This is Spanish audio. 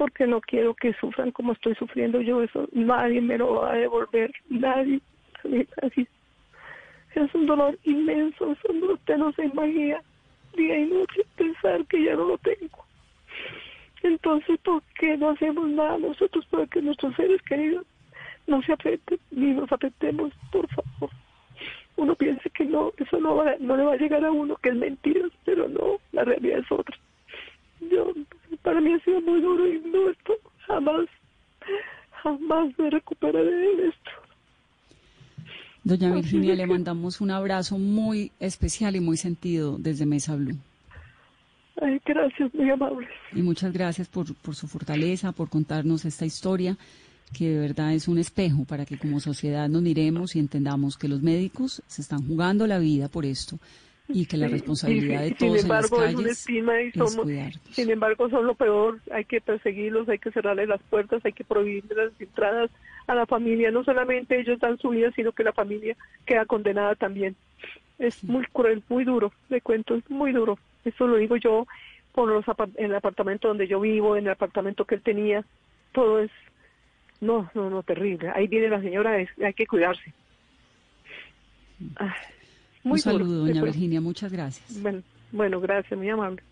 porque no quiero que sufran como estoy sufriendo yo. Eso nadie me lo va a devolver, nadie. nadie. Es un dolor inmenso, es un dolor que no se imagina día y noche pensar que ya no lo tengo. Entonces, ¿por qué no hacemos nada nosotros para que nuestros seres queridos no se afecten ni nos afectemos, por favor? Uno piensa que no, eso no, va, no le va a llegar a uno, que es mentira, pero no, la realidad es otra. Yo, para mí ha sido muy duro y no, esto jamás, jamás me recuperaré de esto. Doña Virginia, le mandamos un abrazo muy especial y muy sentido desde Mesa Blue. Ay, gracias, muy amable. Y muchas gracias por, por su fortaleza, por contarnos esta historia, que de verdad es un espejo para que como sociedad nos miremos y entendamos que los médicos se están jugando la vida por esto y que la responsabilidad de todos sin embargo, en las calles es, somos, Sin embargo, son lo peor. Hay que perseguirlos, hay que cerrarles las puertas, hay que prohibirles las entradas a la familia. No solamente ellos dan su vida, sino que la familia queda condenada también. Es muy cruel, muy duro. Le cuento, es muy duro. Eso lo digo yo por los en el apartamento donde yo vivo, en el apartamento que él tenía. Todo es, no, no, no, terrible. Ahí viene la señora, hay que cuidarse. Un saludo, doña Virginia, muchas gracias. Bueno, bueno, gracias, muy amable.